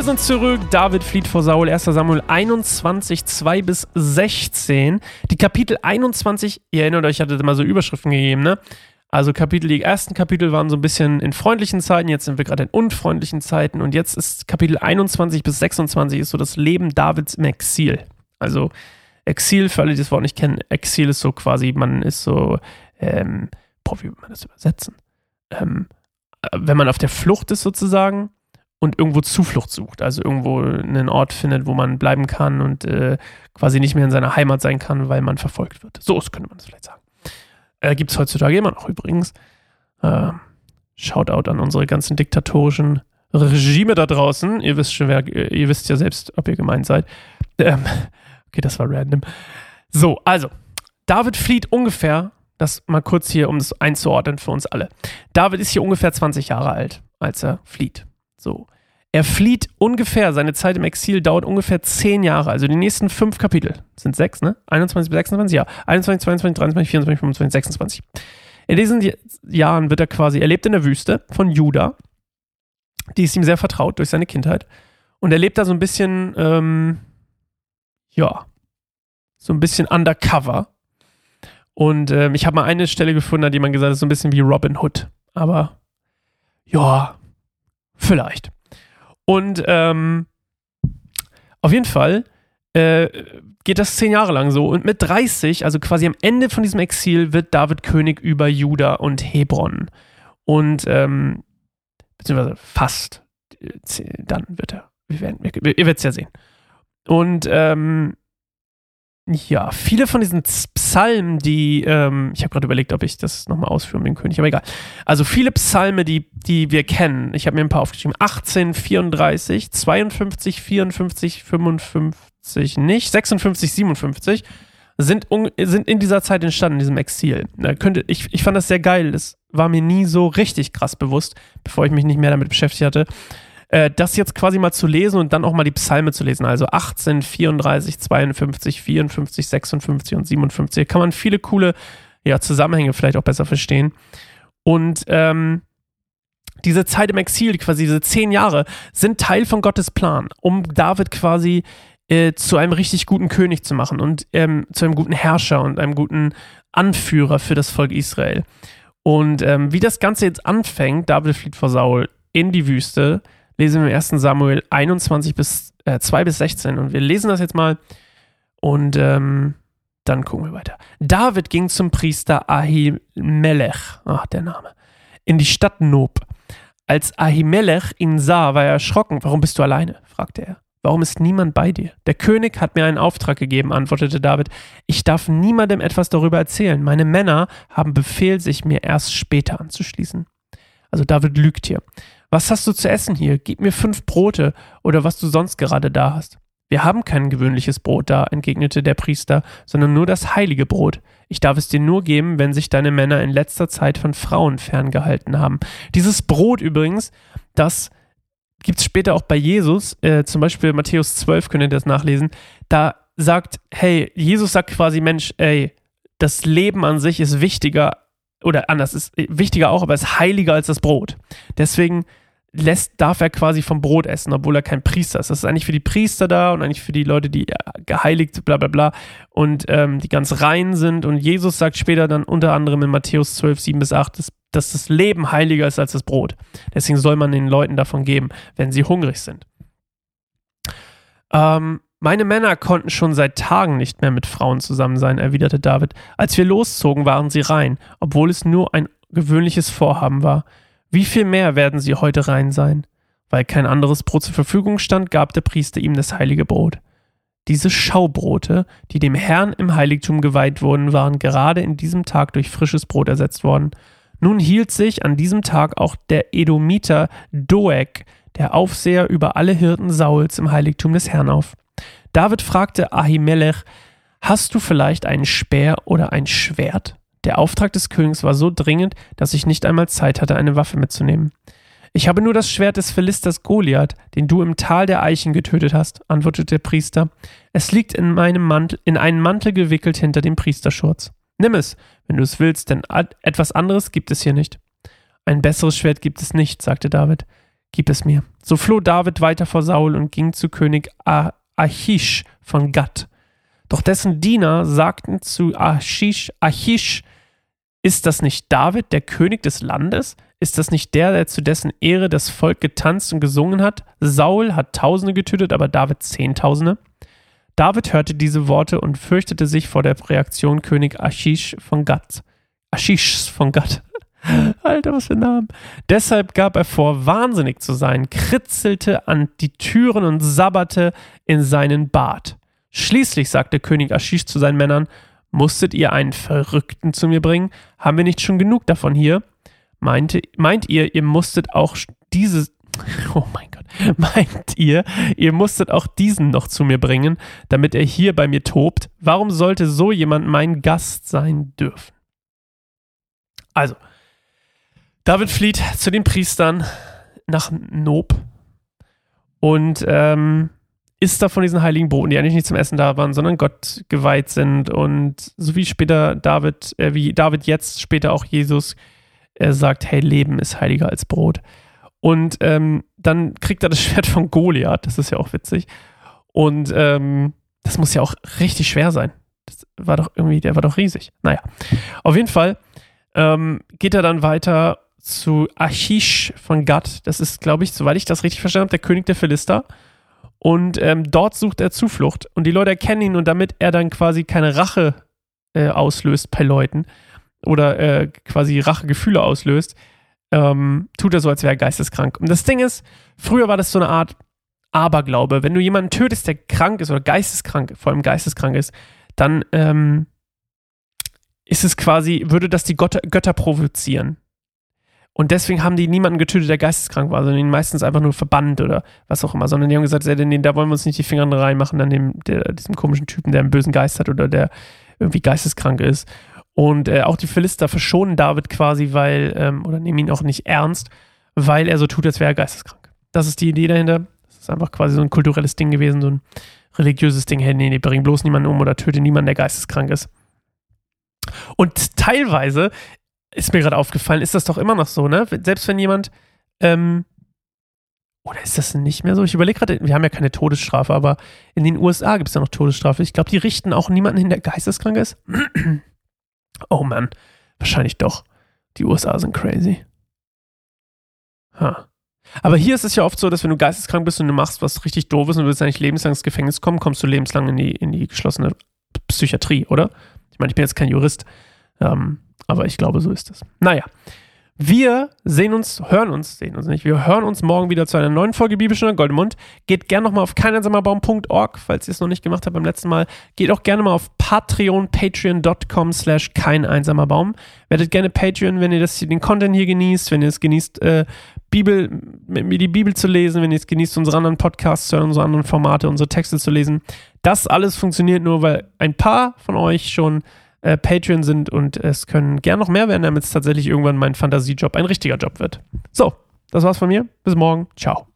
Wir sind zurück. David flieht vor Saul. 1. Samuel 21, 2 bis 16. Die Kapitel 21, ihr erinnert euch, ich hatte mal so Überschriften gegeben, ne? Also Kapitel, die ersten Kapitel waren so ein bisschen in freundlichen Zeiten, jetzt sind wir gerade in unfreundlichen Zeiten und jetzt ist Kapitel 21 bis 26 ist so das Leben Davids im Exil. Also Exil, für alle, die das Wort nicht kennen, Exil ist so quasi, man ist so, ähm, boah, wie würde man das übersetzen? Ähm, wenn man auf der Flucht ist sozusagen und irgendwo Zuflucht sucht, also irgendwo einen Ort findet, wo man bleiben kann und äh, quasi nicht mehr in seiner Heimat sein kann, weil man verfolgt wird. So könnte man das vielleicht sagen. Äh, Gibt es heutzutage immer noch übrigens. Äh, Shoutout an unsere ganzen diktatorischen Regime da draußen. Ihr wisst schon, wer, ihr wisst ja selbst, ob ihr gemeint seid. Ähm, okay, das war random. So, also, David flieht ungefähr, das mal kurz hier, um das einzuordnen für uns alle. David ist hier ungefähr 20 Jahre alt, als er flieht. So. Er flieht ungefähr, seine Zeit im Exil dauert ungefähr 10 Jahre, also die nächsten fünf Kapitel. Sind sechs, ne? 21 bis 26, ja. 21, 22, 23, 24, 25, 26. In diesen Jahren wird er quasi, er lebt in der Wüste von Juda. Die ist ihm sehr vertraut durch seine Kindheit. Und er lebt da so ein bisschen, ähm, ja, so ein bisschen undercover. Und ähm, ich habe mal eine Stelle gefunden, an die man gesagt hat, so ein bisschen wie Robin Hood. Aber ja, vielleicht. Und ähm, auf jeden Fall äh, geht das zehn Jahre lang so. Und mit 30, also quasi am Ende von diesem Exil, wird David König über Juda und Hebron. Und, ähm, beziehungsweise fast, dann wird er. Wir werden, ihr werdet es ja sehen. Und ähm, ja, viele von diesen Psalmen, die, ähm, ich habe gerade überlegt, ob ich das nochmal ausführe mit dem König, aber egal. Also viele Psalme, die, die wir kennen, ich habe mir ein paar aufgeschrieben, 18, 34, 52, 54, 55 nicht, 56, 57, sind, sind in dieser Zeit entstanden, in diesem Exil. Da könnte, ich, ich fand das sehr geil, das war mir nie so richtig krass bewusst, bevor ich mich nicht mehr damit beschäftigt hatte äh, das jetzt quasi mal zu lesen und dann auch mal die Psalme zu lesen. Also 18, 34, 52, 54, 56 und 57. Da kann man viele coole ja, Zusammenhänge vielleicht auch besser verstehen. Und ähm, diese Zeit im Exil, quasi diese zehn Jahre, sind Teil von Gottes Plan, um David quasi äh, zu einem richtig guten König zu machen und ähm, zu einem guten Herrscher und einem guten Anführer für das Volk Israel. Und ähm, wie das Ganze jetzt anfängt, David flieht vor Saul in die Wüste, lesen wir im 1. Samuel 21 bis äh, 2 bis 16 und wir lesen das jetzt mal und ähm, dann gucken wir weiter. David ging zum Priester Ahimelech, ach der Name, in die Stadt Nob. Als Ahimelech ihn sah, war er erschrocken. Warum bist du alleine? fragte er. Warum ist niemand bei dir? Der König hat mir einen Auftrag gegeben, antwortete David. Ich darf niemandem etwas darüber erzählen. Meine Männer haben Befehl, sich mir erst später anzuschließen. Also David lügt hier. Was hast du zu essen hier? Gib mir fünf Brote oder was du sonst gerade da hast. Wir haben kein gewöhnliches Brot da, entgegnete der Priester, sondern nur das heilige Brot. Ich darf es dir nur geben, wenn sich deine Männer in letzter Zeit von Frauen ferngehalten haben. Dieses Brot übrigens, das gibt es später auch bei Jesus, äh, zum Beispiel Matthäus 12, könnt ihr das nachlesen, da sagt, hey, Jesus sagt quasi, Mensch, ey, das Leben an sich ist wichtiger, oder anders, ist wichtiger auch, aber ist heiliger als das Brot. Deswegen lässt, darf er quasi vom Brot essen, obwohl er kein Priester ist. Das ist eigentlich für die Priester da und eigentlich für die Leute, die geheiligt, bla bla bla und ähm, die ganz rein sind. Und Jesus sagt später dann unter anderem in Matthäus 12, 7 bis 8, dass, dass das Leben heiliger ist als das Brot. Deswegen soll man den Leuten davon geben, wenn sie hungrig sind. Ähm, meine Männer konnten schon seit Tagen nicht mehr mit Frauen zusammen sein, erwiderte David. Als wir loszogen, waren sie rein, obwohl es nur ein gewöhnliches Vorhaben war. Wie viel mehr werden sie heute rein sein? Weil kein anderes Brot zur Verfügung stand, gab der Priester ihm das heilige Brot. Diese Schaubrote, die dem Herrn im Heiligtum geweiht wurden, waren gerade in diesem Tag durch frisches Brot ersetzt worden. Nun hielt sich an diesem Tag auch der Edomiter Doeg, der Aufseher über alle Hirten Sauls im Heiligtum des Herrn auf. David fragte Ahimelech, Hast du vielleicht einen Speer oder ein Schwert? Der Auftrag des Königs war so dringend, dass ich nicht einmal Zeit hatte, eine Waffe mitzunehmen. Ich habe nur das Schwert des Philisters Goliath, den du im Tal der Eichen getötet hast, antwortete der Priester. Es liegt in meinem Mantel, in einen Mantel gewickelt hinter dem Priesterschurz. Nimm es, wenn du es willst, denn etwas anderes gibt es hier nicht. Ein besseres Schwert gibt es nicht, sagte David. gib es mir. So floh David weiter vor Saul und ging zu König Achish von Gad. Doch dessen Diener sagten zu Achish, Achish, ist das nicht David, der König des Landes? Ist das nicht der, der zu dessen Ehre das Volk getanzt und gesungen hat? Saul hat Tausende getötet, aber David Zehntausende. David hörte diese Worte und fürchtete sich vor der Reaktion König Ashish von Gad. Ashish von Gad. Alter, was für ein Name. Deshalb gab er vor, wahnsinnig zu sein, kritzelte an die Türen und sabberte in seinen Bart. Schließlich sagte König Ashish zu seinen Männern, Musstet ihr einen Verrückten zu mir bringen? Haben wir nicht schon genug davon hier? Meinte, meint ihr, ihr musstet auch dieses, oh mein Gott, meint ihr, ihr musstet auch diesen noch zu mir bringen, damit er hier bei mir tobt? Warum sollte so jemand mein Gast sein dürfen? Also, David flieht zu den Priestern nach Nob und ähm, isst da von diesen heiligen Broten, die eigentlich nicht zum Essen da waren, sondern Gott geweiht sind. Und so wie später David, äh, wie David jetzt, später auch Jesus, er sagt, hey, Leben ist heiliger als Brot. Und ähm, dann kriegt er das Schwert von Goliath, das ist ja auch witzig. Und ähm, das muss ja auch richtig schwer sein. Das war doch irgendwie, der war doch riesig. Naja, auf jeden Fall ähm, geht er dann weiter zu Achish von Gad. Das ist, glaube ich, soweit ich das richtig verstanden habe, der König der Philister. Und ähm, dort sucht er Zuflucht. Und die Leute erkennen ihn und damit er dann quasi keine Rache äh, auslöst bei Leuten oder äh, quasi Rachegefühle auslöst, ähm, tut er so, als wäre er geisteskrank. Und das Ding ist, früher war das so eine Art Aberglaube. Wenn du jemanden tötest, der krank ist oder geisteskrank, vor allem geisteskrank ist, dann ähm, ist es quasi, würde das die Götter, Götter provozieren. Und deswegen haben die niemanden getötet, der geisteskrank war, sondern ihn meistens einfach nur verbannt oder was auch immer. Sondern die haben gesagt, nee, da wollen wir uns nicht die Finger reinmachen an dem, der, diesem komischen Typen, der einen bösen Geist hat oder der irgendwie geisteskrank ist. Und äh, auch die Philister verschonen David quasi, weil, ähm, oder nehmen ihn auch nicht ernst, weil er so tut, als wäre er geisteskrank. Das ist die Idee dahinter. Das ist einfach quasi so ein kulturelles Ding gewesen, so ein religiöses Ding. Hey, nee, nee, bring bloß niemanden um oder töte niemanden, der geisteskrank ist. Und teilweise ist mir gerade aufgefallen, ist das doch immer noch so, ne? Selbst wenn jemand, ähm, oder ist das nicht mehr so? Ich überlege gerade, wir haben ja keine Todesstrafe, aber in den USA gibt es ja noch Todesstrafe. Ich glaube, die richten auch niemanden hin, der geisteskrank ist. oh Mann, wahrscheinlich doch. Die USA sind crazy. Huh. Aber hier ist es ja oft so, dass wenn du geisteskrank bist und du machst was richtig doofes und du willst eigentlich lebenslang ins Gefängnis kommen, kommst du lebenslang in die, in die geschlossene Psychiatrie, oder? Ich meine, ich bin jetzt kein Jurist. Ähm, aber ich glaube, so ist es. Naja. Wir sehen uns, hören uns, sehen uns nicht. Wir hören uns morgen wieder zu einer neuen Folge Bibelstunde Goldemund. Geht gerne nochmal auf keineinsamerbaum.org, falls ihr es noch nicht gemacht habt beim letzten Mal. Geht auch gerne mal auf Patreon, patreon.com slash kein einsamer Baum. Werdet gerne Patreon, wenn ihr das, den Content hier genießt, wenn ihr es genießt, äh, Bibel, mit mir die Bibel zu lesen, wenn ihr es genießt, unsere anderen Podcasts zu hören, unsere anderen Formate, unsere Texte zu lesen. Das alles funktioniert nur, weil ein paar von euch schon äh, Patreon sind und es können gern noch mehr werden, damit es tatsächlich irgendwann mein Fantasiejob ein richtiger Job wird. So, das war's von mir. Bis morgen. Ciao.